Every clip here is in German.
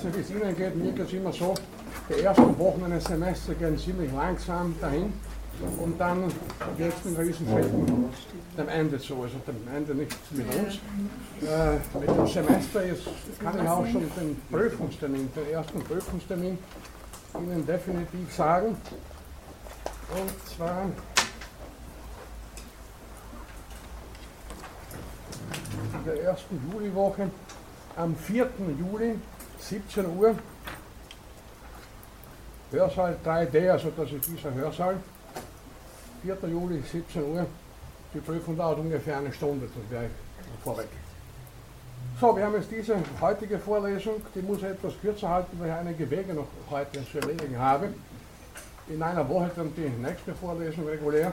weiß nicht, wie es Ihnen geht, mir geht es immer so, die ersten Wochen eines Semesters gehen ziemlich langsam dahin und dann geht es mit Riesenschritten dem Ende zu, also dem Ende nicht mit uns. Äh, mit dem Semester ist, kann ich auch schon den Prüfungstermin, den ersten Prüfungstermin Ihnen definitiv sagen. Und zwar in der ersten Juliwoche am 4. Juli, 17 Uhr, Hörsaal 3D, also das ist dieser Hörsaal. 4. Juli, 17 Uhr. Die Prüfung dauert ungefähr eine Stunde, das wäre vorweg. So, wir haben jetzt diese heutige Vorlesung, die muss ich etwas kürzer halten, weil ich einige Wege noch heute zu erledigen habe. In einer Woche dann die nächste Vorlesung regulär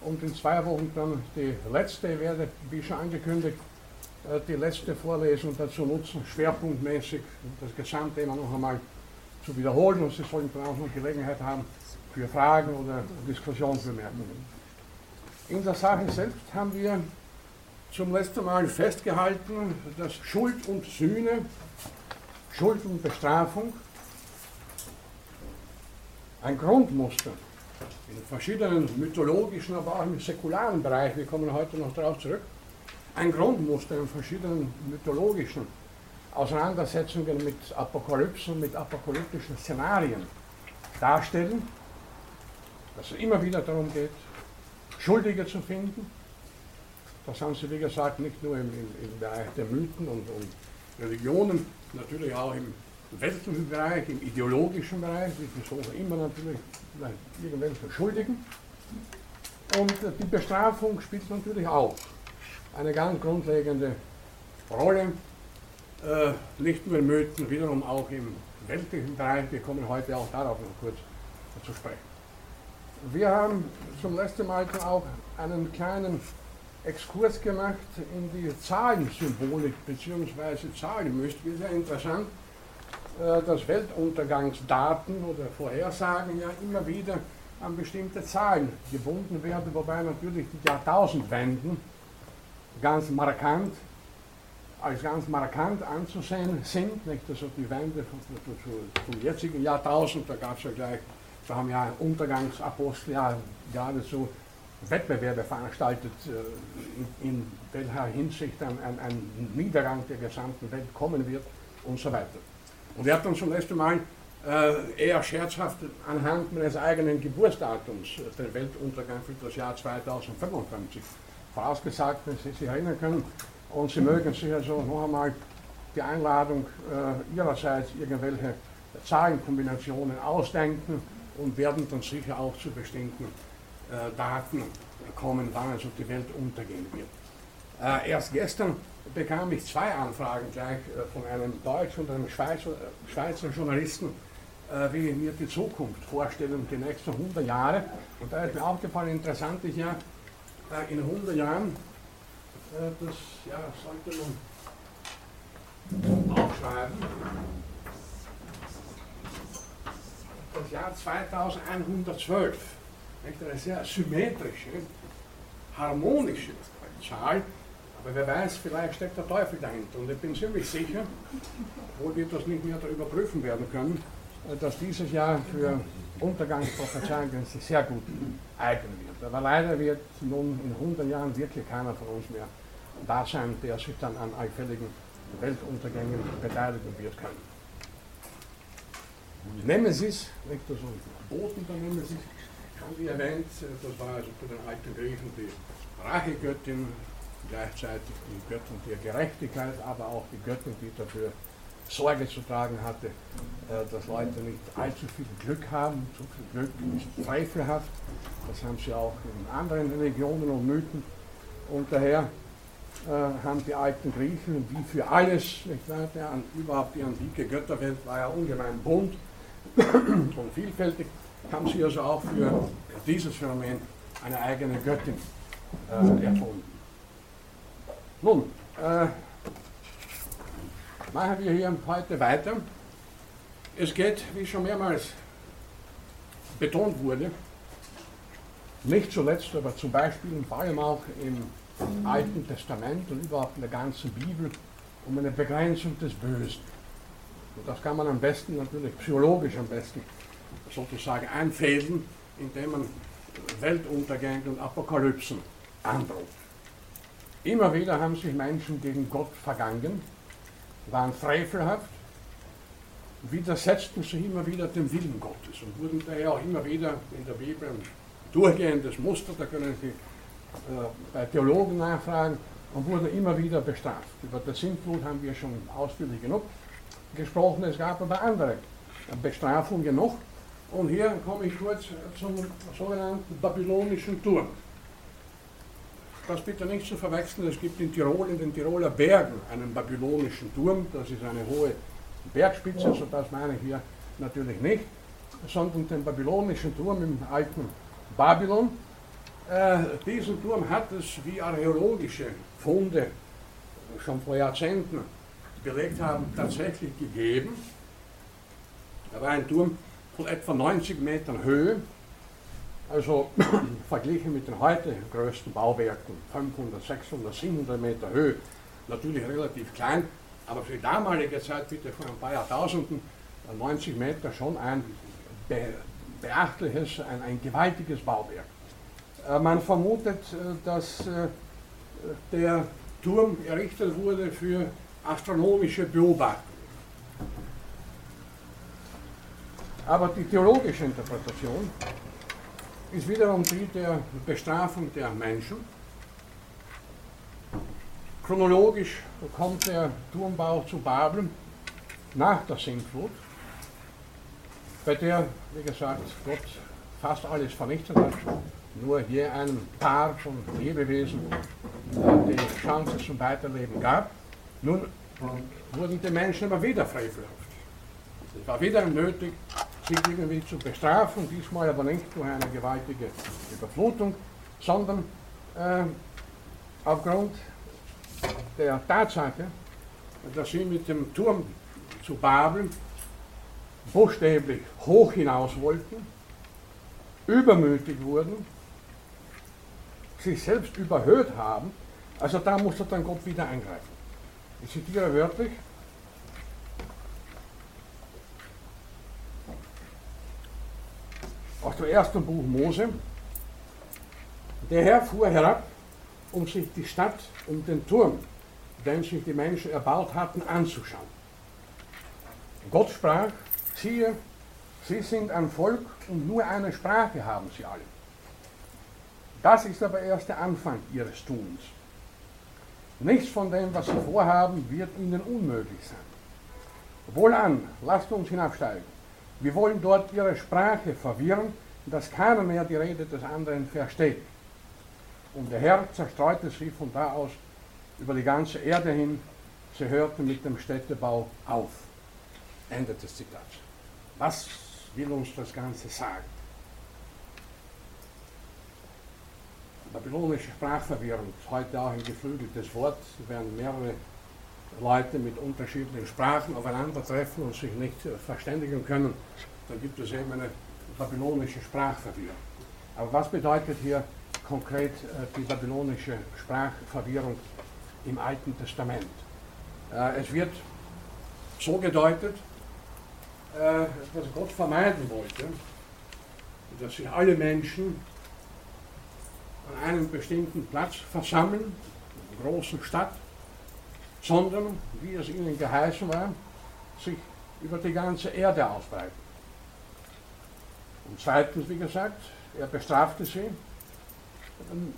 und in zwei Wochen dann die letzte. Werde, wie schon angekündigt, die letzte Vorlesung dazu nutzen, schwerpunktmäßig das Gesamtthema noch einmal zu wiederholen und Sie sollen dann auch noch Gelegenheit haben für Fragen oder Diskussionsbemerkungen. In der Sache selbst haben wir zum letzten Mal festgehalten, dass Schuld und Sühne, Schuld und Bestrafung ein Grundmuster in verschiedenen mythologischen, aber auch im säkularen Bereich, wir kommen heute noch darauf zurück, ein Grundmuster in verschiedenen mythologischen Auseinandersetzungen mit Apokalypsen, mit apokalyptischen Szenarien darstellen, dass es immer wieder darum geht, Schuldige zu finden. Das haben sie, wie gesagt, nicht nur im, im, im Bereich der Mythen und, und, Religionen, natürlich auch im weltlichen Bereich, im ideologischen Bereich. Wir suchen immer natürlich irgendwelche Schuldigen. Und die Bestrafung spielt natürlich auch eine ganz grundlegende Rolle, äh, nicht nur in Mythen, wiederum auch im weltlichen Bereich. Wir kommen heute auch darauf noch kurz zu sprechen. Wir haben zum letzten Mal auch einen kleinen Exkurs gemacht in die Zahlensymbolik bzw. Zahlenmystik. Sehr interessant, äh, dass Weltuntergangsdaten oder Vorhersagen ja immer wieder an bestimmte Zahlen gebunden werden, wobei natürlich die Jahrtausendwenden ganz markant, als ganz markant anzusehen sind. Nicht? Also die Wende vom, jetzigen Jahrtausend, da gab es ja gleich, da haben ja Untergangsapostel ja geradezu Wettbewerbe veranstaltet, äh, in, in welcher Hinsicht ein, ein, ein, Niedergang der gesamten Welt kommen wird und so weiter. Und er hat dann zum letzten Mal äh, eher scherzhaft anhand meines eigenen Geburtsdatums äh, den Weltuntergang für das Jahr 2055 vorausgesagt, wenn Sie sich erinnern können. Und Sie mögen sich also noch einmal die Einladung äh, Ihrerseits irgendwelche Zahlenkombinationen ausdenken und werden dann sicher auch zu bestimmten äh, Daten kommen, wann also die Welt untergehen wird. Äh, erst gestern bekam ich zwei Anfragen gleich äh, von einem deutschen und einem Schweizer, äh, Schweizer Journalisten, äh, wie ich mir die Zukunft vorstelle die nächsten 100 Jahre. Und da ist mir aufgefallen, interessant ist ja, in 100 Jahren, das ja, sollte man aufschreiben, das Jahr 2112 eine sehr symmetrische, harmonische Zahl, aber wer weiß, vielleicht steckt der Teufel dahinter. Und ich bin ziemlich sicher, obwohl wir das nicht mehr überprüfen werden können, äh, dass dieses Jahr für Untergangsprophezeiungen sich sehr gut eignen wird. Aber leider wird nun in 100 Jahren wirklich keiner von uns mehr da sein, der sich dann an allfälligen Weltuntergängen beteiligen wird können. Nemesis, nicht das Boten der Nemesis, schon wie erwähnt, das war also für den alten Griechen die Rachegöttin, gleichzeitig die Göttin der Gerechtigkeit, aber auch die Göttin, die dafür Sorge zu tragen hatte, äh, dass Leute nicht allzu viel Glück haben. Zu viel Glück ist zweifelhaft. Das haben sie auch in anderen Religionen und Mythen. Und daher äh, haben die alten Griechen, wie für alles, nicht wahr, überhaupt die antike Götterwelt war ja ungemein bunt und vielfältig, haben sie also auch für dieses Phänomen eine eigene Göttin äh, erfunden. Nun, äh, machen wir hier heute weiter. Es geht, wie schon mehrmals betont wurde, nicht zuletzt, aber zum Beispiel und vor allem auch im Alten Testament und überhaupt in der ganzen Bibel um eine Begrenzung des Bösen. Und das kann man am besten, natürlich psychologisch am besten, sozusagen einfädeln, indem man Weltuntergänge und Apokalypsen androht. Immer wieder haben sich Menschen gegen Gott vergangen, waren frevelhaft, widersetzten sich immer wieder dem Willen Gottes und wurden daher auch immer wieder in der Bibel ein durchgehendes Muster, da können Sie äh, bei Theologen nachfragen, und wurden immer wieder bestraft. Über das Sintflut haben wir schon ausführlich genug gesprochen, es gab aber andere Bestrafungen noch. Und hier komme ich kurz zum sogenannten babylonischen Turm. Das bitte nicht zu verwechseln, es gibt in Tirol, in den Tiroler Bergen, einen babylonischen Turm, das ist eine hohe Bergspitze, so das meine ich hier natürlich nicht, sondern den babylonischen Turm im alten Babylon. Äh, diesen Turm hat es, wie archäologische Funde schon vor Jahrzehnten belegt haben, tatsächlich gegeben. Da war ein Turm von etwa 90 Metern Höhe, also verglichen mit den heute größten Bauwerken, 500, 600, 700 Meter Höhe, natürlich relativ klein, aber für die damalige Zeit, bitte vor ein paar Jahrtausenden, 90 Meter schon ein beachtliches, ein, ein gewaltiges Bauwerk. Äh, man vermutet, äh, dass äh, der Turm errichtet wurde für astronomische Beobachtungen. Aber die theologische Interpretation ist wiederum die der Bestrafung der Menschen. Chronologisch kommt der Turmbau zu Babel nach der Sintflut, bei der, wie gesagt, Gott fast alles vernichtet hat, nur hier ein Paar von Lebewesen die Chance zum Weiterleben gab. Nun wurden die Menschen aber wieder frevelhaft. Es war wieder nötig, sich irgendwie zu bestrafen, diesmal aber nicht durch eine gewaltige Überflutung, sondern äh, aufgrund der Tatsache, dass sie mit dem Turm zu Babel buchstäblich hoch hinaus wollten, übermütig wurden, sich selbst überhöht haben, also da musste dann Gott wieder eingreifen. Ich zitiere wörtlich, aus dem ersten Buch Mose. Der Herr fuhr herab, um sich die Stadt und den Turm, den sich die Menschen erbaut hatten, anzuschauen. Gott sprach, siehe, sie sind ein Volk und nur eine Sprache haben sie alle. Das ist aber erst der Anfang ihres Tuns. Nichts von dem, was sie vorhaben, wird ihnen unmöglich sein. Wohlan, lasst uns hinabsteigen. Wir wollen dort ihre Sprache verwirren, dass keiner mehr die Rede des anderen versteht. Und der Herr zerstreute sie von da aus über die ganze Erde hin. Sie hörten mit dem Städtebau auf. Ende des Zitats. Was will uns das Ganze sagen? babylonische Sprachverwirrung heute auch ein geflügeltes Wort. Wenn mehrere Leute mit unterschiedlichen Sprachen aufeinandertreffen und sich nicht äh, verständigen können, dann gibt es eben eine babylonische Sprachverwirrung. Aber was bedeutet hier konkret äh, die babylonische Sprachverwirrung im Alten Testament? Äh, es wird so gedeutet, dass Gott vermeiden wollte, dass sich alle Menschen an einem bestimmten Platz versammeln, in einer großen Stadt, sondern, wie es ihnen geheißen war, sich über die ganze Erde ausbreiten. Und zweitens, wie gesagt, er bestrafte sie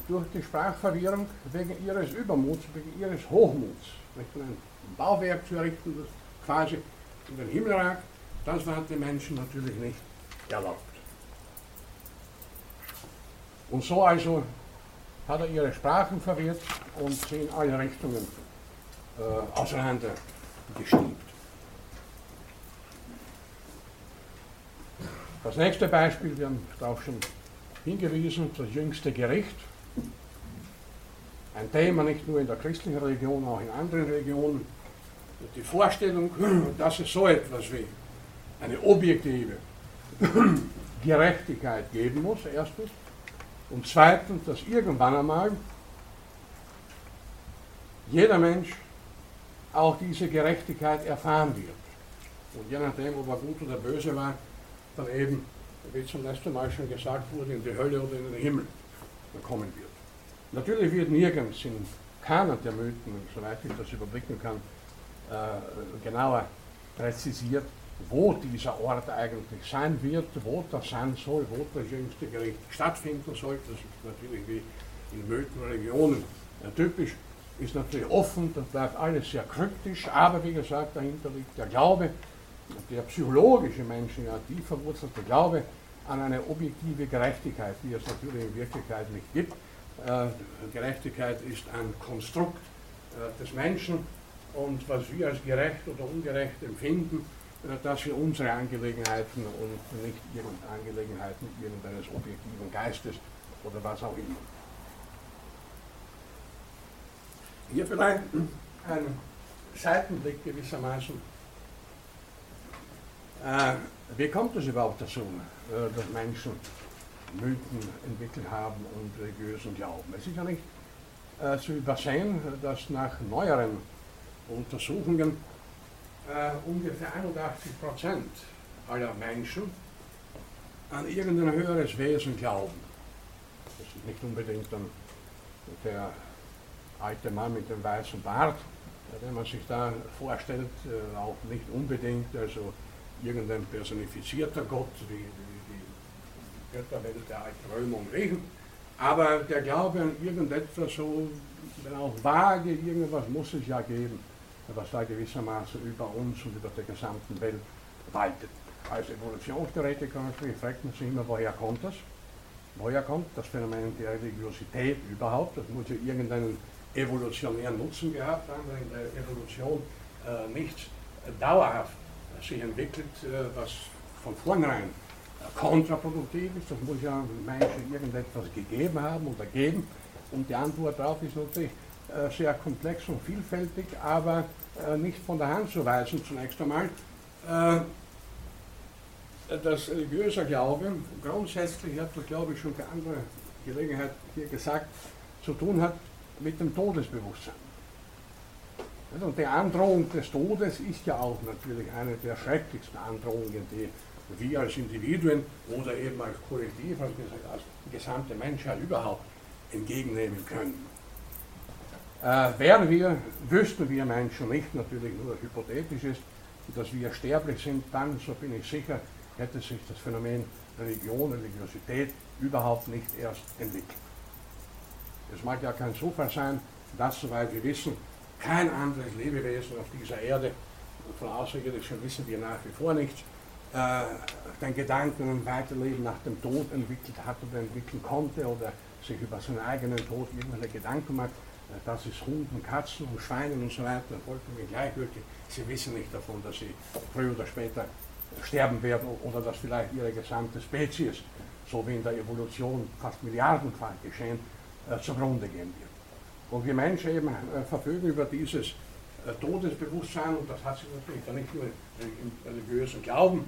durch die Sprachverwirrung wegen ihres Übermuts, wegen ihres Hochmuts. Ein Bauwerk zu errichten, das quasi in den Himmel ragt, das war den Menschen natürlich nicht erlaubt. Und so also hat er ihre Sprachen verwirrt und sie in alle Richtungen äh, auseinander gestiebt. Das nächste Beispiel, wir haben darauf schon hingewiesen, das jüngste Gericht. Ein Thema nicht nur in der christlichen Religion, auch in anderen Religionen. Die Vorstellung, dass es so etwas wie eine objektive Gerechtigkeit geben muss, erstens. Und zweitens, dass irgendwann einmal jeder Mensch auch diese Gerechtigkeit erfahren wird. Und je nachdem, ob er gut oder böse war, dann eben, wie zum letzten Mal schon gesagt wurde, in die Hölle oder in den Himmel kommen wird. Natürlich wird nirgends in keiner der Mythen, soweit ich das überblicken kann, äh, genauer präzisiert, wo dieser Ort eigentlich sein wird, wo das sein soll, wo das jüngste Gericht stattfinden soll. Das ist natürlich wie in Mythenregionen äh, typisch, ist natürlich offen, das bleibt alles sehr kryptisch, aber wie gesagt, dahinter liegt der Glaube, der psychologische Menschen ja tief verwurzelte Glaube an eine objektive Gerechtigkeit, die es natürlich in Wirklichkeit nicht gibt. Äh, Gerechtigkeit ist ein Konstrukt äh, des Menschen und was wir als gerecht oder ungerecht empfinden, äh, das sind unsere Angelegenheiten und nicht irgendeine Angelegenheiten irgendeines objektiven Geistes oder was auch immer. Hier vielleicht ein Seitenblick gewissermaßen. Äh, wie kommt es überhaupt dazu, äh, dass Menschen Mythen entwickelt haben und religiösen Glauben? Es ist ja nicht äh, zu übersehen, dass nach neueren Untersuchungen äh, ungefähr 81 Prozent aller Menschen an irgendein höheres Wesen glauben. Das ist nicht unbedingt dann der alte Mann mit dem weißen Bart, wenn man sich da vorstellt, äh, auch nicht unbedingt also irgendein personifizierter Gott wie, die Götterwelt der alten Römer und Griechen, aber der Glaube an irgendetwas so, wenn auch vage, irgendwas muss es ja geben, was da gewissermaßen über uns und über der gesamten Welt waltet. Als Evolutionstheoretiker fragt man sich immer, woher kommt das? Woher kommt das Phänomen der Religiosität überhaupt? Das muss ja irgendeinen evolutionären Nutzen gehabt haben, weil in der Evolution äh, nichts dauerhaft sich entwickelt, äh, was von vornherein äh, kontraproduktiv ist. Das muss ja Menschen irgendetwas gegeben haben oder geben. Und die Antwort darauf ist natürlich äh, sehr komplex und vielfältig, aber nicht von der Hand zu weisen zunächst einmal. Das religiöse Glaube grundsätzlich, ich habe das glaube ich schon bei anderer Gelegenheit hier gesagt, zu tun hat mit dem Todesbewusstsein. Und die Androhung des Todes ist ja auch natürlich eine der schrecklichsten Androhungen, die wir als Individuen oder eben als Kollektiv, als, als gesamte Menschheit überhaupt entgegennehmen können. Äh, wären wir, wüssten wir Menschen nicht, natürlich nur hypothetisch ist, dass wir sterblich sind, dann, so bin ich sicher, hätte sich das Phänomen Religion, Religiosität überhaupt nicht erst entwickelt. Es mag ja kein Zufall sein, dass, soweit wir wissen, kein anderes Lebewesen auf dieser Erde, von Außerirdischen wissen wir nach wie vor nichts, äh, den Gedanken an Weiterleben nach dem Tod entwickelt hat oder entwickeln konnte oder sich über seinen eigenen Tod irgendwelche Gedanken macht. Äh, das ist Hunden, Katzen und Schweinen und so weiter vollkommen gleichgültig. Sie wissen nicht davon, dass sie früher oder später sterben werden oder dass vielleicht ihre gesamte Spezies, so wie in der Evolution fast milliardenfach geschehen, zugrunde gehen wird. Und wir Menschen eben äh, verfügen über dieses äh, Todesbewusstsein, und das hat sich natürlich dann nicht nur im religiösen Glauben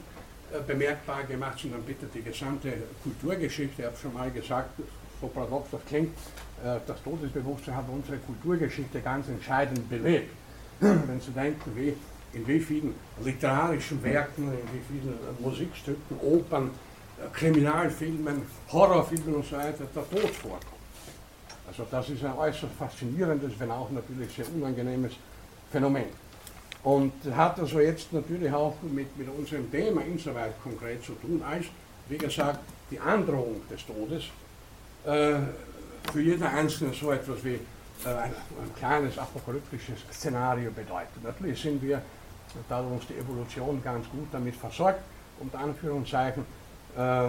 bemerkbar gemacht, sondern bitte die gesamte Kulturgeschichte. Ich habe schon mal gesagt, so paradox das klingt, das Todesbewusstsein hat unsere Kulturgeschichte ganz entscheidend belebt. Wenn Sie denken, wie, in wie vielen literarischen Werken, in wie vielen Musikstücken, Opern, Kriminalfilmen, Horrorfilmen und so weiter der Tod vorkommt. Also das ist ein äußerst faszinierendes, wenn auch natürlich sehr unangenehmes Phänomen. Und hat also jetzt natürlich auch mit, mit unserem Thema insoweit konkret zu tun, als, wie gesagt, die Androhung des Todes äh, für jeder Einzelne so etwas wie äh, ein, ein, kleines apokalyptisches Szenario bedeutet. Natürlich sind wir, da uns die Evolution ganz gut damit versorgt, unter Anführungszeichen, äh,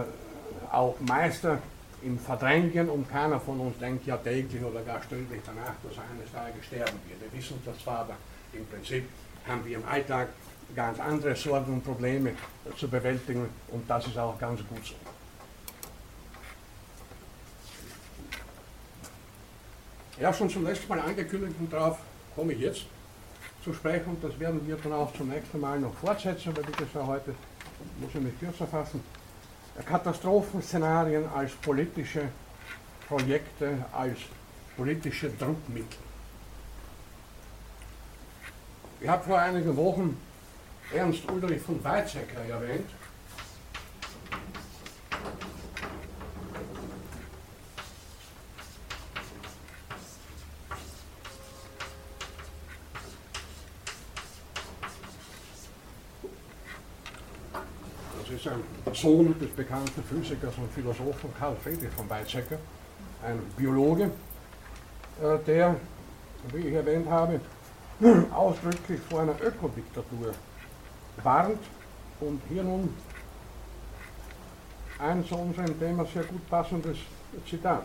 auch Meister im Verdrängen und keiner von uns denkt ja täglich oder gar stündlich danach, dass er eines Tages sterben wird. Wir wissen das zwar, aber im Prinzip haben wir im Alltag ganz andere Sorgen und Probleme zu bewältigen und das ist auch ganz gut so. Ich habe schon zum letzten Mal angekündigt und darauf komme ich jetzt zu sprechen und das werden wir dann auch zum nächsten Mal noch fortsetzen, aber bitte für heute muss ich mich kürzer fassen. Katastrophenszenarien als politische Projekte, als politische Druckmittel. Ich habe vor einigen Wochen Ernst Ulrich von Weizsäcker erwähnt. Das ist ein Sohn des bekannten Physikers und Philosophen Karl Friedrich von Weizsäcker, ein Biologe, äh, der, wie ich erwähnt habe, ausdrücklich vor einer Ökodiktatur warnt und hier nun ein zu unserem Thema sehr gut passendes Zitat.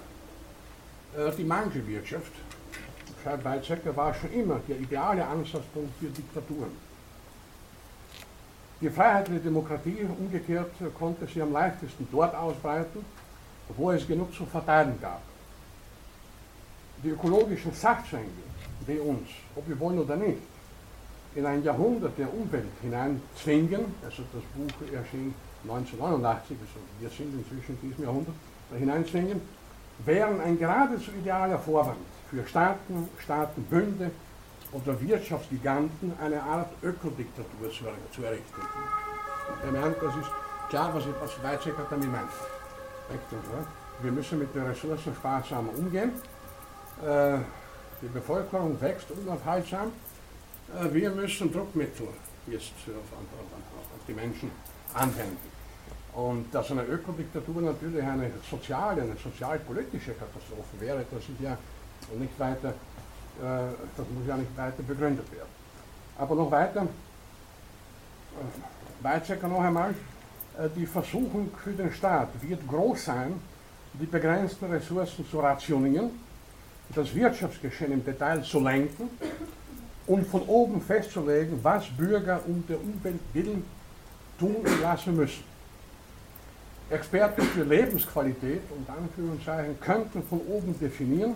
Äh, die Mangelwirtschaft, schreibt Weizsäcker, war schon immer der ideale Ansatzpunkt für Diktaturen. Die freiheitliche Demokratie umgekehrt konnte sie am leichtesten dort ausbreiten, wo es genug zu verteilen gab. Die ökologischen Sachzwänge, die uns, ob wir wollen oder nicht, in ein Jahrhundert der Umwelt hineinzwingen, also das Buch erschien 1989, also wir sind inzwischen in diesem Jahrhundert, hineinzwingen, wären ein geradezu idealer Vorwand für Staaten, Staatenbünde oder Wirtschaftsgiganten eine Art Ökodiktatur zu, zu errichten. Er meint, das ist klar, was, was Weizsäcker damit meint. Wir müssen mit den Ressourcen sparsam umgehen. Äh, die Bevölkerung wächst unaufhaltsam äh, wir müssen Druckmittel jetzt auf, die Menschen anwenden. Und dass eine Ökodiktatur natürlich eine soziale, eine sozialpolitische Katastrophe wäre, das ist ja nicht weiter, das muss ja nicht weiter begründet werden. Aber noch weiter, äh, Weizsäcker noch einmal, äh, die Versuchung für den Staat wird groß sein, die begrenzten Ressourcen zu rationieren, das Wirtschaftsgeschehen im Detail zu lenken und von oben festzulegen, was Bürger um der Umwelt willen tun und lassen müssen. Experten für Lebensqualität und Anführungszeichen könnten von oben definieren,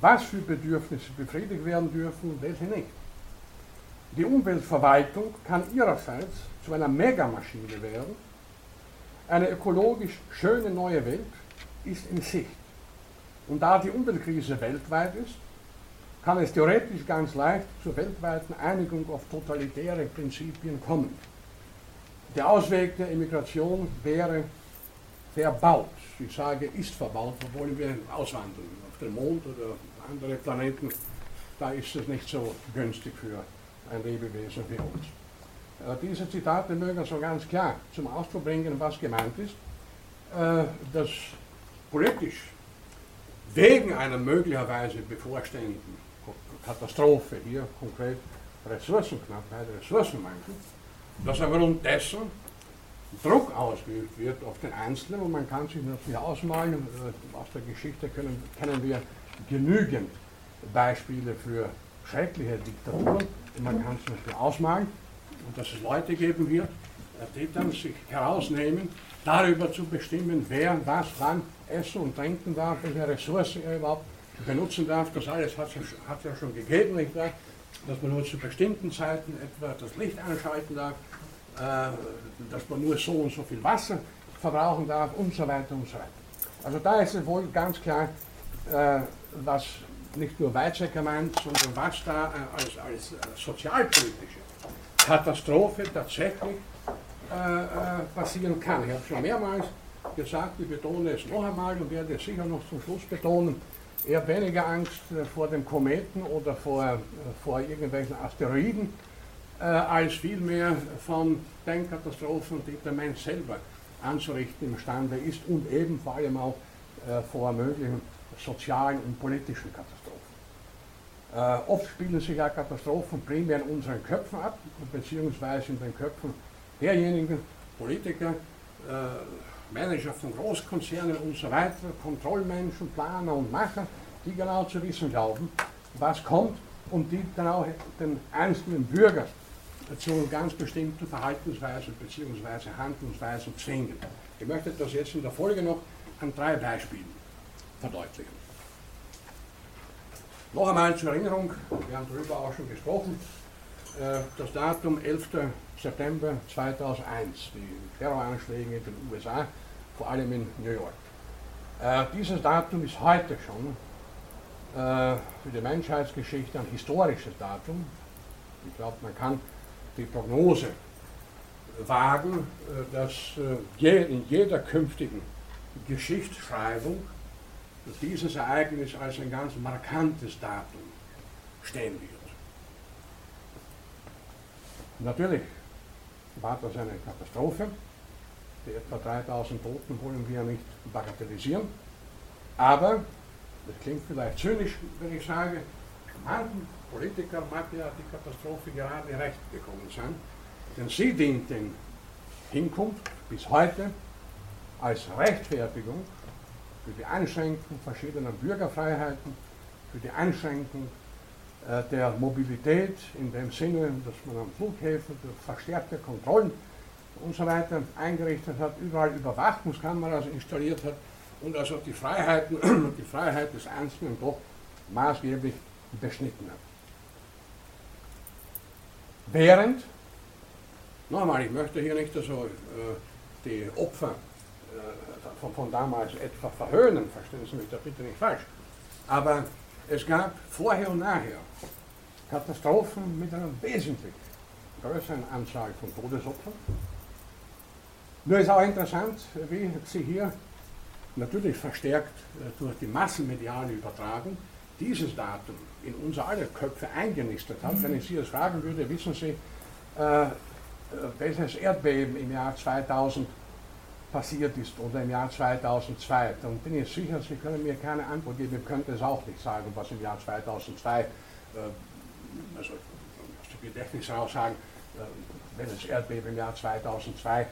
was für Bedürfnisse befriedigt werden dürfen und welche nicht. Die Umweltverwaltung kann ihrerseits zu einer Megamaschine werden. Eine ökologisch schöne neue Welt ist in Sicht. Und da die Umweltkrise weltweit ist, kann es theoretisch ganz leicht zur weltweiten Einigung auf totalitäre Prinzipien kommen. Der Ausweg der Immigration wäre verbaut. Ich sage, ist verbaut, wo wollen wir auswandern? Den Mond oder andere Planeten? Da ist es nicht so günstig für ein Lebewesen wie uns. Äh, diese Zitate mögen so ganz klar zum Ausdruck bringen, was gemeint ist, äh, dass politisch wegen einer möglicherweise bevorstehenden Katastrophe, hier konkret Ressourcenknappheit, Ressourcenmangel, dass aufgrund dessen Druck ausgeübt wird auf den Einzelnen und man kann sich natürlich ausmalen, äh, aus der Geschichte können, kennen wir genügend Beispiele für schreckliche Diktaturen und man kann sich natürlich ausmalen und dass es Leute geben wird, äh, die dann sich herausnehmen, darüber zu bestimmen, wer was wann essen und trinken darf, welche Ressourcen er überhaupt benutzen darf. Das alles hat es ja, ja, schon gegeben, nicht wahr? dass man nur zu bestimmten Zeiten etwa das Licht einschalten darf, dass man nur so und so viel Wasser verbrauchen darf und so weiter und so weiter. Also da ist es wohl ganz klar, äh, was nicht nur Weizsäcker meint, sondern was da äh, als, als äh, sozialpolitische Katastrophe tatsächlich äh, äh, passieren kann. Ich habe schon mehrmals gesagt, ich betone es noch einmal und werde es sicher noch zum Schluss betonen, eher weniger Angst äh, vor dem Kometen oder vor, äh, vor irgendwelchen Asteroiden, äh, als vielmehr von den Katastrophen, die der Mensch selber anzurichten imstande ist und eben vor allem auch äh, vor möglichen sozialen und politischen Katastrophen. Äh, oft spielen sich ja Katastrophen primär in unseren Köpfen ab, beziehungsweise in den Köpfen derjenigen Politiker, äh, Manager von Großkonzernen und so weiter, Kontrollmenschen, Planer und Macher, die genau zu wissen glauben, was kommt und die dann auch den einzelnen Bürger zu ganz bestimmten Verhaltensweisen bzw. Handlungsweisen zwingen. Ich möchte das jetzt in der Folge noch an drei Beispielen verdeutlichen. Noch einmal zur Erinnerung, wir haben darüber auch schon gesprochen, äh, das Datum 11. September 2001, die Terroranschläge in den USA, vor allem in New York. Äh, dieses Datum ist heute schon äh, für die Menschheitsgeschichte ein historisches Datum. Ich glaube, man kann die Prognose wagen, dass in jeder künftigen Geschichtsschreibung dieses Ereignis als ein ganz markantes Datum stehen wird. Natürlich war das eine Katastrophe. Die etwa 3000 Toten wollen wir nicht bagatellisieren. Aber, das klingt vielleicht zynisch, wenn ich sage, manchen Politiker mag ja die Katastrophe gerade recht gekommen sein, denn sie dient in Hinkunft bis heute als Rechtfertigung für die Einschränkung verschiedener Bürgerfreiheiten, für die Einschränkung äh, der Mobilität in dem Sinne, dass man am Flughäfen verstärkte Kontrollen und so weiter eingerichtet hat, überall Überwachungskameras installiert hat und also die Freiheiten und die Freiheit des Einzelnen doch maßgeblich beschnitten hat. Während, nochmal, ich möchte hier nicht also, äh, die Opfer äh, von, von, damals etwa verhöhnen, verstehen Sie mich da bitte nicht falsch, aber es gab vorher und nachher Katastrophen mit einer wesentlich größeren Anzahl von Todesopfern. Nur ist auch interessant, wie sie hier natürlich verstärkt äh, durch die massenmediale Übertragung dieses Datum in unser aller Köpfe eingenistet hat. Mhm. Wenn ich Sie das fragen würde, wissen Sie, äh, welches Erdbeben im Jahr 2000 passiert ist oder im Jahr 2002, dann bin ich sicher, Sie können mir keine Antwort geben. Ich könnte es auch nicht sagen, was im Jahr 2002, äh, also aus dem Gedächtnis heraus sagen, äh, wenn Erdbeben im Jahr 2002, äh,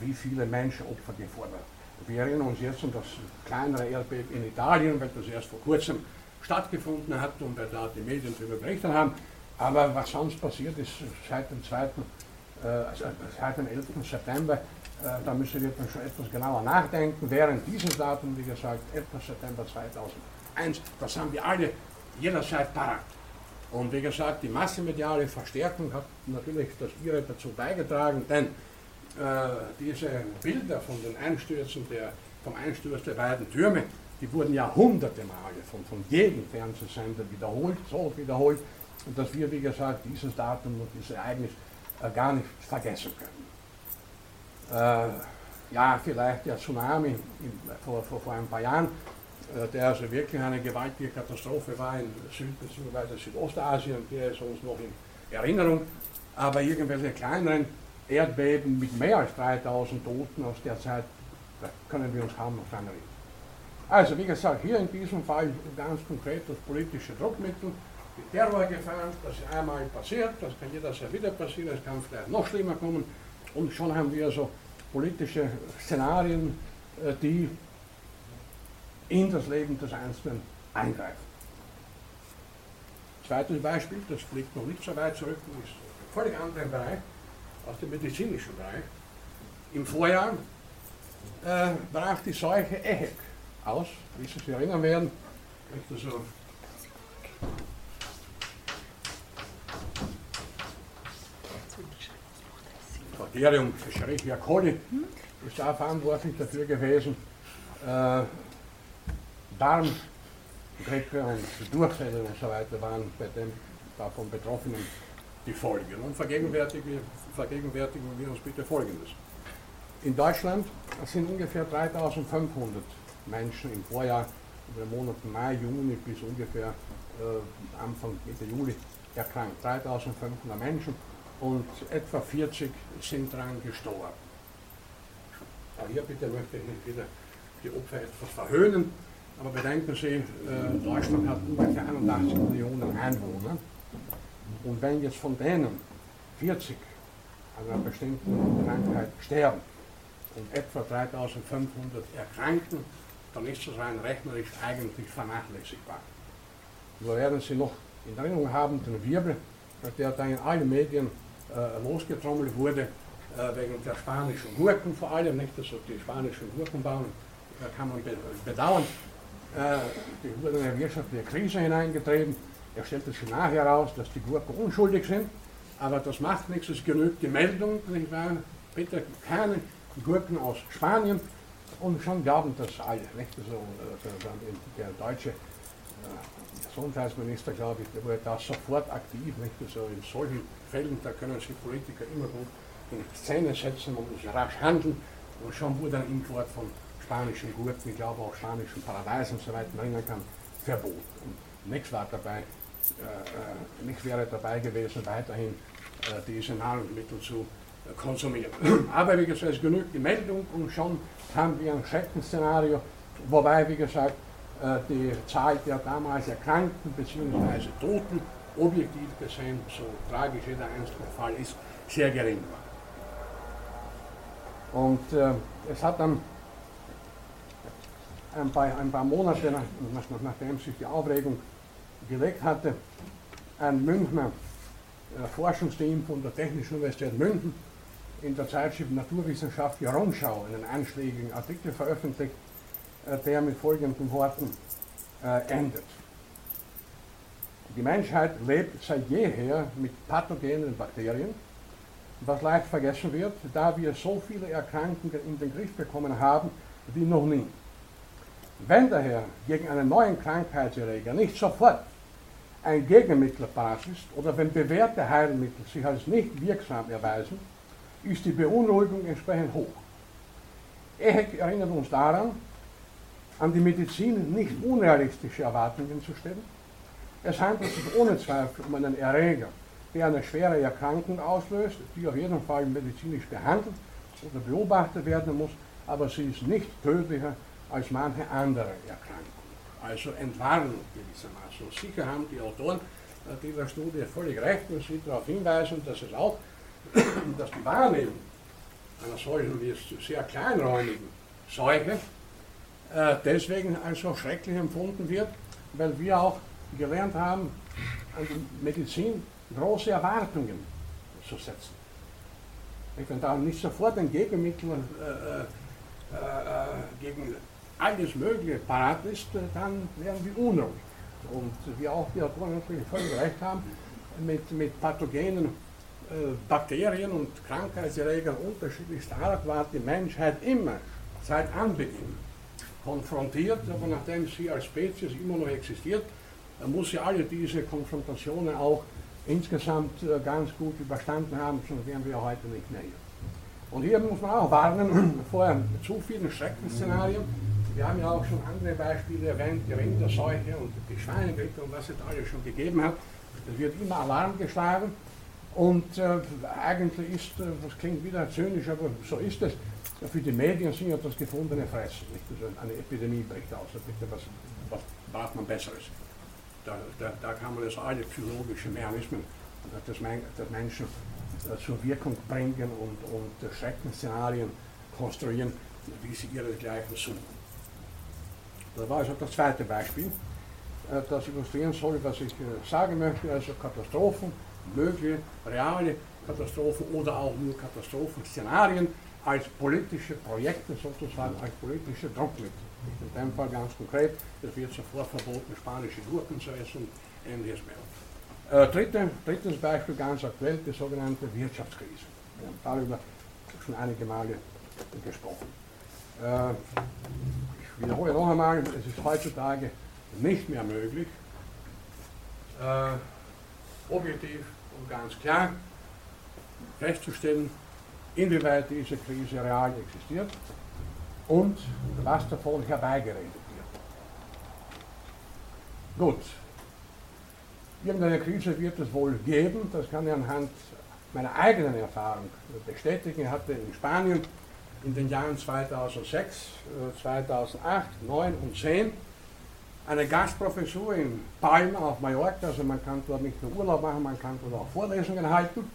wie viele Menschenopfer gefordert. Wir erinnern uns jetzt um das kleinere Erdbeben in Italien, weil das erst vor kurzem stattgefunden hat und weil da die Medien darüber berichtet haben. Aber was sonst passiert ist seit dem, 2., äh, also seit dem 11. September, äh, da müssen wir dann schon etwas genauer nachdenken. Während dieses Datum, wie gesagt, 11. September 2001, das haben wir alle jederzeit parat. Und wie gesagt, die massenmediale Verstärkung hat natürlich das ihre dazu beigetragen, denn äh, diese Bilder von den Einstürzen der, vom Einsturz der beiden Türme, die wurden ja hunderte Male von, von jedem Fernsehsender wiederholt, so wiederholt, und dass wir, wie gesagt, dieses Datum und dieses Ereignis äh, gar nicht vergessen können. Äh, ja, vielleicht der Tsunami in, vor, vor, vor ein paar Jahren, äh, der also wirklich eine gewaltige Katastrophe war in Süd- bzw. Südostasien, der ist uns noch in Erinnerung, aber irgendwelche kleineren Erdbeben mit mehr als 3000 Toten aus der Zeit, da können wir uns kaum noch dran erinnern. Also wie gesagt, hier in diesem Fall ganz konkret das politische Druckmittel, die Terrorgefahr, das ist einmal passiert, das kann jederzeit wieder passieren, es kann vielleicht noch schlimmer kommen und schon haben wir so politische Szenarien, äh, die in das Leben des Einzelnen eingreifen. Zweites Beispiel, das liegt noch nicht so weit zurück, ist ein völlig anderer Bereich, aus dem medizinischen Bereich. Im Vorjahr äh, brach die Seuche EHEC aus, wie Sie sich erinnern werden. Ich so Bakterium Escherichia coli ist da verantwortlich dafür gewesen. Äh, Darmgrippe und Durchfälle und so weiter waren bei den davon Betroffenen die Folgen. Und vergegenwärtigen, vergegenwärtigen wir uns bitte Folgendes. In Deutschland sind ungefähr 3500 Menschen im Vorjahr, in den Monaten Mai, Juni bis ungefähr äh, Anfang Mitte Juli erkrankt. 3500 Menschen und etwa 40 sind daran gestorben. Auch hier bitte möchte ich nicht wieder die Opfer etwas verhöhnen, aber bedenken Sie, äh, Deutschland hat ungefähr 81 Millionen Einwohner. Und wenn jetzt von denen 40 an einer bestimmten Krankheit sterben und etwa 3500 erkranken, dann ist das rein rechnerisch eigentlich vernachlässigbar. Wir werden Sie noch in Erinnerung haben, den Wirbel, der da in allen Medien äh, losgetrommelt wurde, äh, wegen der spanischen Gurken vor allem, nicht? Also die spanischen Gurkenbauern äh, kann man bedauern. Äh, die wurden in eine wirtschaftliche Krise hineingetrieben er stellte sich nachher heraus, dass die Gurken unschuldig sind, aber das macht nichts, es genügt die Meldung, nicht wahr? bitte keine Gurken aus Spanien und schon glauben das alle. Nicht? Also, der deutsche Gesundheitsminister, glaube ich, der wurde da sofort aktiv. Nicht? Also in solchen Fällen, da können sich Politiker immer gut in Szene setzen, muss rasch handeln und schon wurde ein Import von spanischen Gurken, ich glaube auch spanischen Paradeisen, soweit man erinnern kann, verboten. Und nichts war dabei, äh, äh, nichts wäre dabei gewesen, weiterhin äh, diese Nahrungsmittel zu äh, konsumieren. Aber wie gesagt, es genügt die Meldung und schon haben wir ein Schreckensszenario, wobei, wie gesagt, äh, die Zahl der damals Erkrankten bzw. Toten objektiv gesehen, so tragisch jeder einzelne Fall ist, sehr gering war. Und äh, es hat dann ein paar, ein paar Monate, nach, nach, nachdem sich die Aufregung gelegt hatte, ein Münchner äh, Forschungsteam von der Technischen Universität München in der Zeitschrift Naturwissenschaft Rundschau einen einschlägigen Artikel veröffentlicht, äh, der mit folgenden Worten äh, endet. Die Menschheit lebt seit jeher mit pathogenen Bakterien, was leicht vergessen wird, da wir so viele Erkrankungen in den Griff bekommen haben wie noch nie. Wenn daher gegen einen neuen Krankheitserreger nicht sofort ein Gegenmittel parat ist oder wenn bewährte Heilmittel sich als nicht wirksam erweisen, ist die Beunruhigung entsprechend hoch. Ehek erinnert uns daran, an die Medizin nicht unrealistische Erwartungen zu stellen. Es handelt sich ohne Zweifel um einen Erreger, der eine schwere Erkrankung auslöst, die auf jeden Fall medizinisch behandelt oder beobachtet werden muss, aber sie ist nicht tödlicher als manche andere Erkrankungen. Also Entwarnung gewissermaßen. Und sicher haben die Autoren dieser Studie völlig recht, wenn sie darauf hinweisen, dass es auch, dass die Wahrnehmung einer solchen wie es sehr kleinräumigen Seuche äh, deswegen als so schrecklich empfunden wird, weil wir auch gelernt haben, an die Medizin große Erwartungen zu setzen. Wenn da nicht sofort ein Gegenmittel äh, äh, äh gegen alles Mögliche parat ist, äh, dann werden wir unruhig. Und wir auch die Autoren natürlich völlig recht haben, mit, mit pathogenen Bakterien und Krankheitserregern unterschiedlichster Art war die Menschheit immer seit Anbeginn konfrontiert, aber nachdem sie als Spezies immer noch existiert, muss sie alle diese Konfrontationen auch insgesamt äh, ganz gut überstanden haben, sonst wären wir heute nicht mehr hier. Und hier muss man auch warnen vor zu vielen Schreckensszenarien wir haben ja auch schon andere Beispiele erwähnt, die Rinderseuche und die Schweinegrippe und was es alles schon gegeben hat. Es wird immer Alarm geschlagen und äh, eigentlich ist, äh, das klingt wieder zynisch, aber so ist es, für die Medien sind ja das gefundene Fressen. Nicht? Also eine Epidemie bricht aus, bitte, was, was braucht man Besseres? Da, da, da kann man also alle psychologischen Mechanismen des, des Menschen äh, zur Wirkung bringen und, und Schreckensszenarien konstruieren, wie sie ihresgleichen suchen. Das war also das zweite Beispiel, äh, das illustrieren soll, was ich äh, sagen möchte, also Katastrophen, mögliche, reale Katastrophen oder auch nur Katastrophenszenarien als politische Projekte sozusagen, als politische Druckmittel. In dem Fall ganz konkret, es wird sofort verboten, spanische Gurken zu essen, ähnliches mehr. Äh, dritte, drittes Beispiel, ganz aktuell, die sogenannte Wirtschaftskrise. Wir haben darüber schon einige Male gesprochen. Äh, ich wiederhole noch einmal, es ist heutzutage nicht mehr möglich, äh, objektiv und ganz klar festzustellen, inwieweit diese Krise real existiert und was davon herbeigeredet wird. Gut, irgendeine Krise wird es wohl geben, das kann ich anhand meiner eigenen Erfahrung bestätigen. Ich hatte in Spanien in den Jahren 2006, 2008, 2009 und 2010 eine Gastprofessur in Palma auf Mallorca, also man kann dort nicht nur Urlaub machen, man kann dort auch Vorlesungen halten.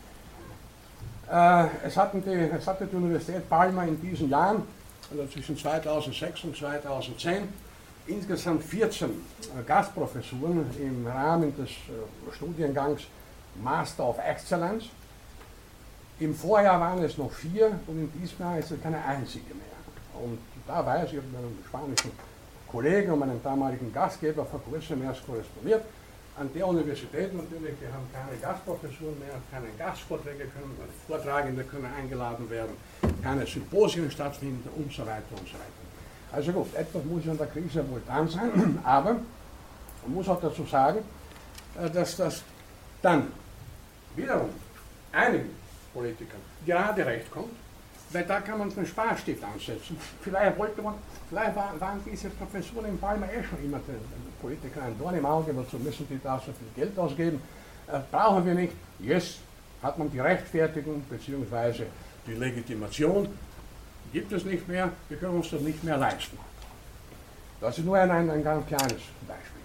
Äh, es, hatten die, es hatte die Universität Palma in diesen Jahren, also zwischen 2006 und 2010, insgesamt 14 äh, Gastprofessuren im Rahmen des äh, Studiengangs Master of Excellence. Im Vorjahr waren es noch vier und in diesem Jahr ist es keine einzige mehr. Und da weiß ich, ich habe mit einem spanischen Kollegen und meinem damaligen Gastgeber vor kurzem erst korrespondiert. An der Universität natürlich, wir haben keine Gastprofessuren mehr, keine Gastvorträge können, Vortragende können eingeladen werden, keine Symposien stattfinden und so weiter und so weiter. Also gut, etwas muss an der Krise wohl dran sein, aber man muss auch dazu sagen, äh, dass das dann wiederum einigen Politikern gerade recht kommt, weil da kann man den Sparstift ansetzen. Vielleicht, wollte man, vielleicht waren diese Professoren in Palma eh schon immer den Politiker ein Dorn im Auge, wozu müssen die da so viel Geld ausgeben? Äh, brauchen wir nicht. Yes, hat man die Rechtfertigung bzw. die Legitimation, gibt es nicht mehr, wir können uns das nicht mehr leisten. Das ist nur ein, ein, ein ganz kleines Beispiel.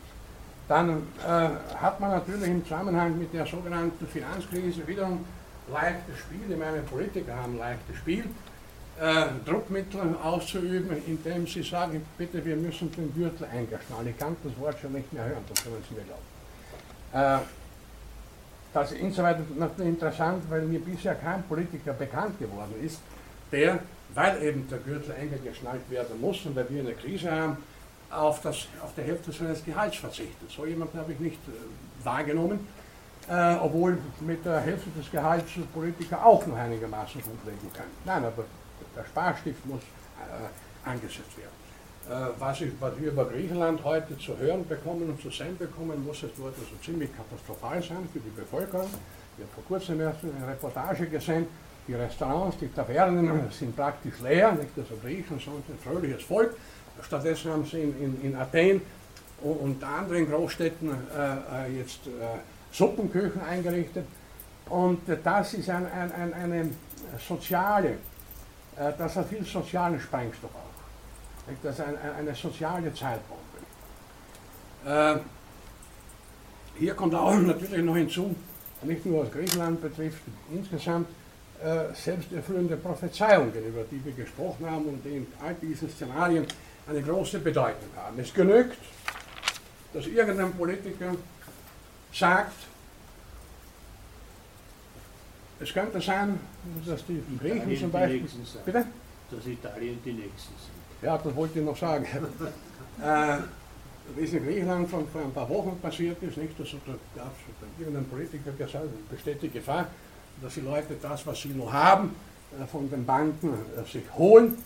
Dann äh, hat man natürlich im Zusammenhang mit der sogenannten Finanzkrise wiederum leichtes Spiel, ich meine Politiker haben leichtes Spiel, äh, Druckmittel auszuüben, indem sie sagen, bitte wir müssen den Gürtel eingeschnallen. Ich kann das Wort schon nicht mehr hören, das können Sie mir glauben. Äh, das ist insoweit interessant, weil mir bisher kein Politiker bekannt geworden ist, der, weil eben der Gürtel eingeschnallt werden muss und weil wir eine Krise haben, auf, das, auf der Hälfte seines Gehalts verzichtet. So jemanden habe ich nicht äh, wahrgenommen, äh, obwohl mit der Hälfte des Gehalts Politiker auch noch einigermaßen gut leben können. Nein, aber der Sparstift muss äh, angesetzt werden. Äh, was, ich, was, wir über Griechenland heute zu hören bekommen und zu sehen bekommen, muss es dort also ziemlich katastrophal sein für die Bevölkerung. Ich habe vor kurzem erst eine Reportage gesehen, die Restaurants, die Tavernen sind praktisch leer, nicht also Griechen, sondern ein fröhliches Volk. Stattdessen haben sie in, in, in Athen und, und anderen Großstädten äh, äh jetzt äh, Suppenküchen eingerichtet. Und äh, das ist ein, ein, ein, eine soziale, äh, das hat viel sozialen Sprengstoff auch. Das ist eine soziale Zeitbombe. Äh, hier kommt auch natürlich noch hinzu, nicht nur was Griechenland betrifft, insgesamt selbsterfüllende Prophezeiungen, über die wir gesprochen haben und die in all diesen Szenarien eine große Bedeutung haben. Es genügt, dass irgendein Politiker sagt, es könnte sein, dass die Italien Griechen zum Beispiel. Bitte? Dass Italien die Nächsten sind. Ja, das wollte ich noch sagen. äh, wie es in Griechenland vor, vor ein paar Wochen passiert ist, nicht, dass da gab es irgendein Politiker gesagt, besteht die Gefahr, dass die Leute das, was sie noch haben, äh, von den Banken äh, sich holen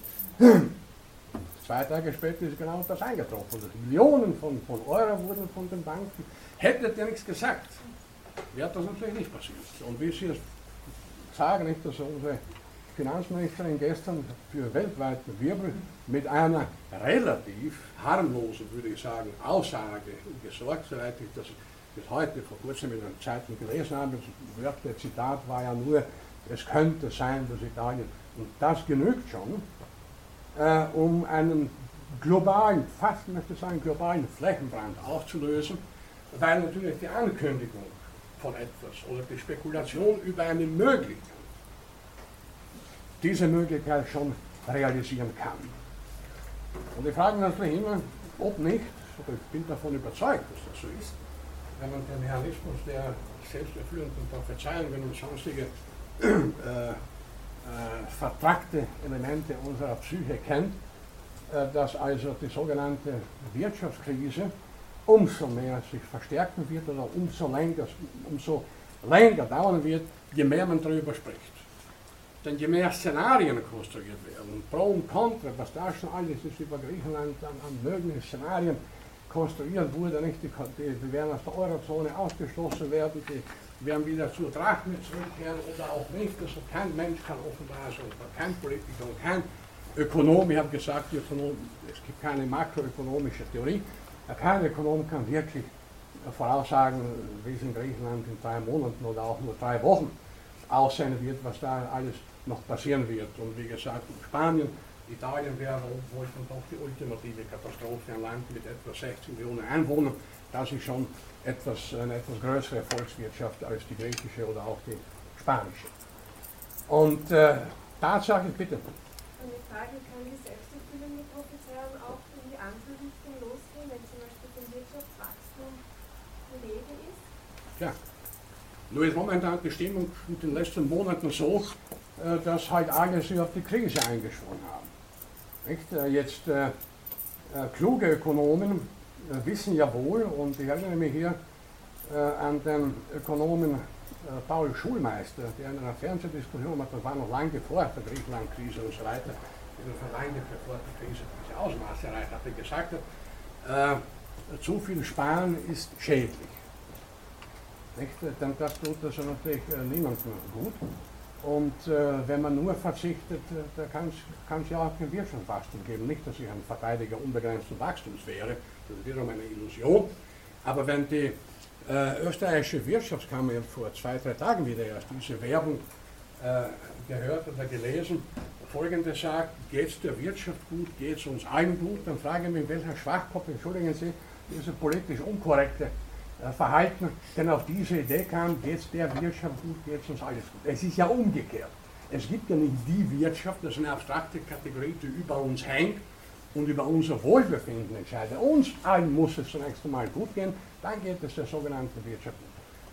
Zwei Tage später ist genau das eingetroffen. Also Millionen von, von Euro wurden von den Banken. Hättet ihr nichts gesagt, wäre das natürlich nicht passiert. Und wie Sie es sagen, nicht, dass unsere Finanzministerin gestern für weltweiten Wirbel mit einer relativ harmlosen, würde ich sagen, Aussage gesorgt, soweit ich das bis heute vor kurzem in der Zeitung gelesen habe. Das Zitat war ja nur, es könnte sein, dass Italien, und das genügt schon, äh, um einen globalen, fast möchte ich sagen, globalen Flächenbrand auszulösen, weil natürlich die Ankündigung von etwas oder die Spekulation über eine Möglichkeit diese Möglichkeit schon realisieren kann. Und ich frage natürlich immer, ob nicht, oder ich bin davon überzeugt, dass das so ist, wenn man den Mechanismus der selbsterfüllenden Prophezeiungen und sonstige äh, äh, vertrackte Elemente unserer Psyche kennt, äh, dass also die sogenannte Wirtschaftskrise umso mehr sich verstärken wird oder umso länger, umso länger dauern wird, je mehr man darüber spricht. Denn je mehr Szenarien konstruiert werden, Pro und Contra, was da schon alles ist über Griechenland an, an möglichen Szenarien konstruiert wurde, nicht? Die, die werden aus der Eurozone ausgeschlossen werden, die werden wieder zur Drachme zurückkehren oder auch nicht. Also kein Mensch kann offenbar, also kein Politiker und kein Ökonom, ich habe gesagt, Ökonom, es gibt keine makroökonomische Theorie, kein Ökonom kann wirklich voraussagen, wie es in Griechenland in drei Monaten oder auch nur drei Wochen aussehen wird, was da alles noch passieren wird. Und wie gesagt, Spanien, Italien wäre wohl doch die ultimative Katastrophe, ein Land mit etwa 16 Millionen Einwohnern, das ist schon etwas, eine etwas größere Volkswirtschaft als die griechische oder auch die spanische. Und äh, Tatsache, bitte. Eine Frage, kann die selbsterfüllende Prophezeiung auch in die andere Richtung losgehen, wenn zum Beispiel dem Wirtschaftswachstum die Rede ist? Ja. Nur ist momentan die Stimmung in den letzten Monaten so, äh, dass halt alle sich auf die Krise eingeschworen haben. Nicht? Äh, jetzt äh, äh, kluge Ökonomen wissen ja wohl, und ich erinnere mich hier äh, an den Ökonomen Paul Schulmeister, der in einer Fernsehdiskussion, das war noch lange vor der Griechenland-Krise und so weiter, lange bevor die Krise diese Ausmaße erreicht hatte, gesagt hat, zu viel Sparen ist schädlich. Nicht? Denn das tut also natürlich niemandem gut. Und äh, wenn man nur verzichtet, äh, da kann es ja auch kein Wirtschaftswachstum geben. Nicht, dass ich ein Verteidiger unbegrenzten Wachstums wäre, das ist wiederum eine Illusion. Aber wenn die äh, österreichische Wirtschaftskammer vor zwei, drei Tagen wieder erst diese Werbung äh, gehört oder gelesen, folgendes sagt, geht es der Wirtschaft gut, geht es uns allen gut, dann frage ich mich, welcher Schwachkopf, entschuldigen Sie, diese politisch unkorrekte äh, Verhalten denn auf diese Idee kam, geht es der Wirtschaft gut, geht es uns alles gut. Es ist ja umgekehrt. Es gibt ja nicht die Wirtschaft, das ist eine abstrakte Kategorie, die über uns hängt und über unser Wohlbefinden entscheidet. Uns allen muss es zunächst einmal gut gehen, dann geht es der sogenannten Wirtschaft.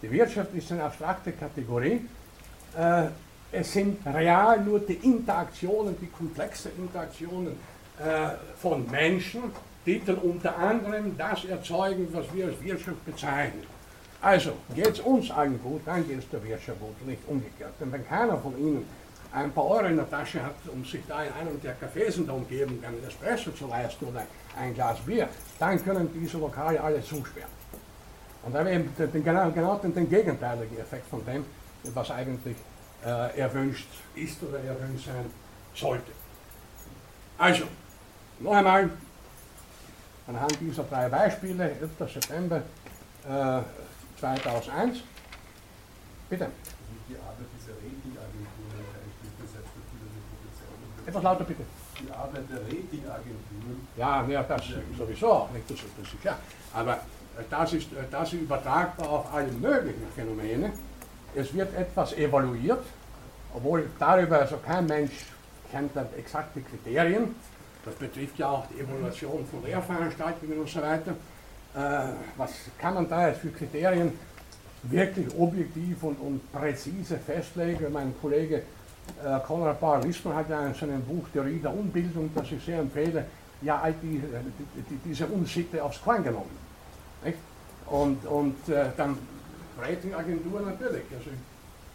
Die Wirtschaft ist eine abstrakte Kategorie. Äh, es sind real nur die Interaktionen, die komplexe Interaktionen äh, von Menschen, die dann unter anderem das erzeugen, was wir als Wirtschaft bezeichnen. Also, geht es uns allen gut, dann geht es der Wirtschaft gut, nicht umgekehrt. Denn wenn keiner von Ihnen ein paar Euro in der Tasche hat, um sich da in einem der Cafés in der Umgebung einen Espresso zu leisten oder ein Glas Bier, dann können diese Lokale alle zusperren. Und da haben wir eben den, genau, genau den, den, gegenteiligen Effekt von dem, was eigentlich äh, erwünscht ist oder erwünscht sein sollte. Also, noch einmal, anhand dieser drei Beispiele, 11. September äh, 2001. Bitte. Die Arbeit dieser Ratingagenturen Etwas lauter bitte. Die Arbeit der Ratingagenturen. Ja, ja, das sowieso auch nicht, das, das ist klar. Aber das ist, das ist übertragbar auf alle möglichen Phänomene. Es wird etwas evaluiert, obwohl darüber also kein Mensch kennt exakte Kriterien. Das betrifft ja auch die Evaluation von Lehrveranstaltungen und so weiter. Äh, was kann man da jetzt für Kriterien wirklich objektiv und, und präzise festlegen? Mein Kollege äh, Konrad Bauer-Wissmann hat ja in seinem Buch Theorie der Unbildung, das ich sehr empfehle, ja die, die, die, diese Unsitte aufs Korn genommen. Nicht? Und, und äh, dann Ratingagentur natürlich. Also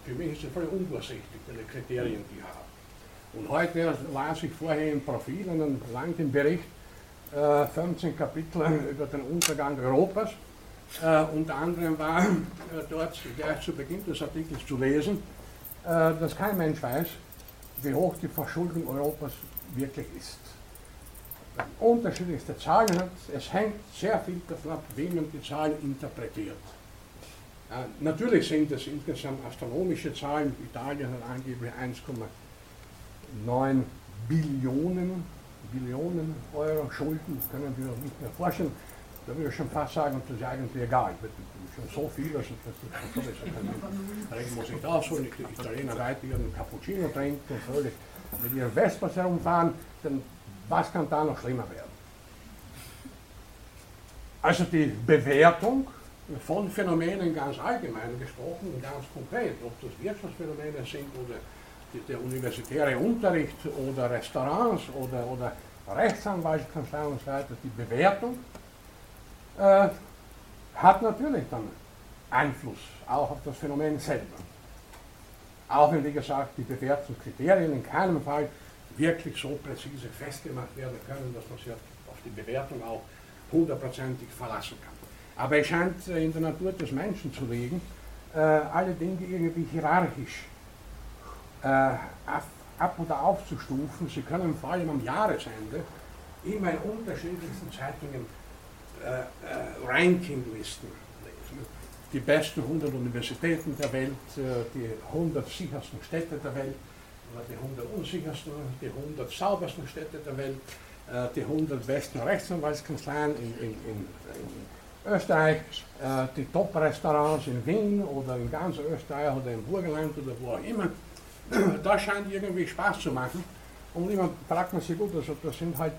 für mich ist es völlig undurchsichtig, die Kriterien, die haben. Und heute las ich vorher im Profil einen langen Bericht, äh, 15 Kapitel über den Untergang Europas. Äh, unter anderem war äh, dort gleich zu Beginn des Artikels zu lesen, äh, dass kein Mensch weiß, wie hoch die Verschuldung Europas wirklich ist. Unterschiedlichste Zahlen hat, es hängt sehr viel davon ab, wie man die Zahlen interpretiert. Äh, natürlich sind es insgesamt astronomische Zahlen. Italien hat angeblich 1,9 Billionen, Billionen Euro Schulden, das können wir uns nicht mehr vorstellen. Da würde ich schon fast sagen, das ist eigentlich egal. Schon so viel, dass das, das, das, das Regen muss nicht ausholen, die Italiener weiter ihren Cappuccino trinken und fröhlich. Mit ihren Vespas herumfahren, denn was kann da noch schlimmer werden? Also die Bewertung? Von Phänomenen ganz allgemein gesprochen ganz konkret, ob das Wirtschaftsphänomene sind oder der universitäre Unterricht oder Restaurants oder, oder Rechtsanwaltskanzleien und so weiter, die Bewertung äh, hat natürlich dann Einfluss auch auf das Phänomen selber. Auch wenn, wie gesagt, die Bewertungskriterien in keinem Fall wirklich so präzise festgemacht werden können, dass man sich auf die Bewertung auch hundertprozentig verlassen kann. Aber es scheint äh, in der Natur des Menschen zu liegen, äh, alle Dinge irgendwie hierarchisch äh, ab oder aufzustufen. Sie können vor allem am Jahresende immer in unterschiedlichsten Zeitungen Rankinglisten lesen. Die besten 100 Universitäten der Welt, äh, die 100 sichersten Städte der Welt, die 100 unsichersten, die 100 saubersten Städte der Welt, äh, die 100 besten Rechtsanwaltskanzleien in, in, in, in Österreich, äh, die Top-Restaurants in Wien oder in ganz Österreich oder im Burgenland oder wo auch immer. Das scheint irgendwie Spaß zu machen. Und immer fragt man sich, gut, also das sind halt,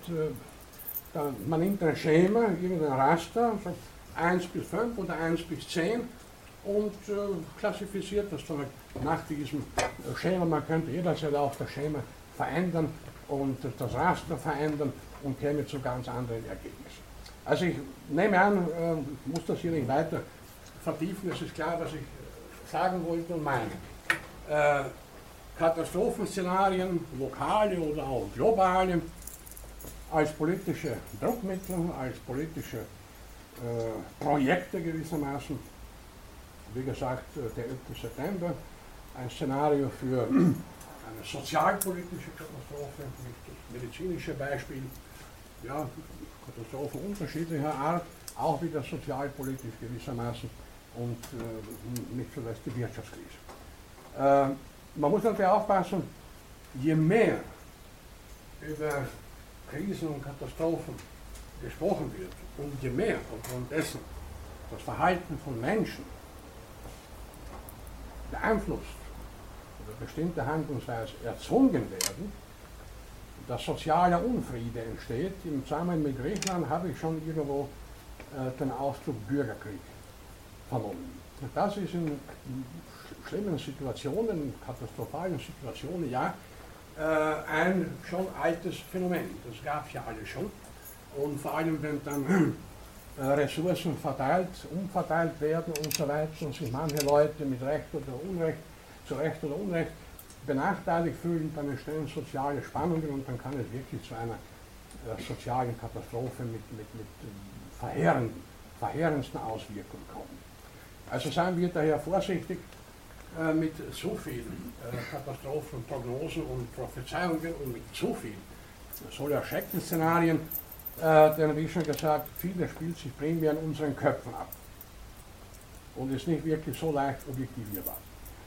äh, da, man nimmt ein Schema, irgendein Raster, so 1 bis 5 oder 1 bis 10 und äh, klassifiziert das dann halt nach diesem Schema. Man könnte jederzeit auch das Schema verändern und das Raster verändern und käme zu ganz anderen Ergebnissen. Also ich nehme an, äh, muss das hier nicht weiter vertiefen, es ist klar, was ich sagen wollte und meine. Äh, Katastrophenszenarien, lokale oder auch globale, als politische Druckmittel, als politische äh, Projekte gewissermaßen. Wie gesagt, äh, der 11. September, ein Szenario für eine sozialpolitische Katastrophe, medizinische Beispiel, ja, Katastrophe unterschiedlicher Art, auch wieder sozialpolitisch gewissermaßen und äh, nicht zuletzt die Wirtschaftskrise. Äh, man muss natürlich aufpassen, je mehr über Krisen und Katastrophen gesprochen wird je mehr aufgrund dessen das Verhalten von Menschen beeinflusst oder bestimmte Handlungsweisen erzwungen werden, dass sozialer Unfriede entsteht. Im Zusammenhang mit Griechenland habe ich schon irgendwo äh, den Ausdruck Bürgerkrieg vernommen. Das ist in schlimmen Situationen, katastrophalen Situationen, ja, ein schon altes Phänomen. Das gab es ja alle schon. Und vor allem, wenn dann äh, Ressourcen verteilt, umverteilt werden und so weiter und sich manche Leute mit Recht oder Unrecht, zu Recht oder Unrecht benachteiligt fühlen, dann entstehen soziale Spannungen und dann kann es wirklich zu einer äh, sozialen Katastrophe mit, mit, mit äh, verheerenden, verheerendsten Auswirkungen kommen. Also seien wir daher vorsichtig äh, mit so vielen äh, Katastrophen, Prognosen und Prophezeiungen und mit so vielen solcher Schreckensszenarien, äh, denn wie schon gesagt, vieles spielt sich primär in unseren Köpfen ab und ist nicht wirklich so leicht objektivierbar.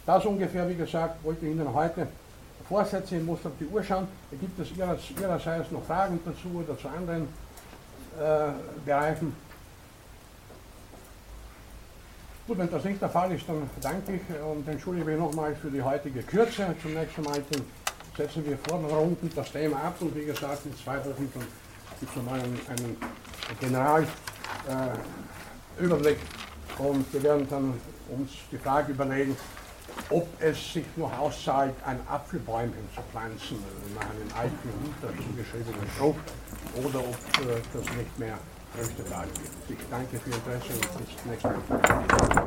Das ungefähr, wie gesagt, wollte ich Ihnen heute vorsetzen. Ich muss auf die Uhr schauen. Gibt es Ihrerseits noch Fragen dazu oder zu anderen äh, Bereichen? Gut, wenn das nicht der Fall ist, dann danke ich und entschuldige mich nochmal für die heutige Kürze. Zum nächsten Mal setzen wir vor, runden das Thema ab und wie gesagt, in zwei Wochen gibt es nochmal einen, einen Generalüberblick äh, und wir werden dann uns die Frage überlegen, ob es sich noch auszahlt, ein Apfelbäumchen zu pflanzen nach einem alten Hut zugeschriebenen Spruch oder ob äh, das nicht mehr Tragen wird. Ich danke für Ihr Interesse und bis nächsten Mal.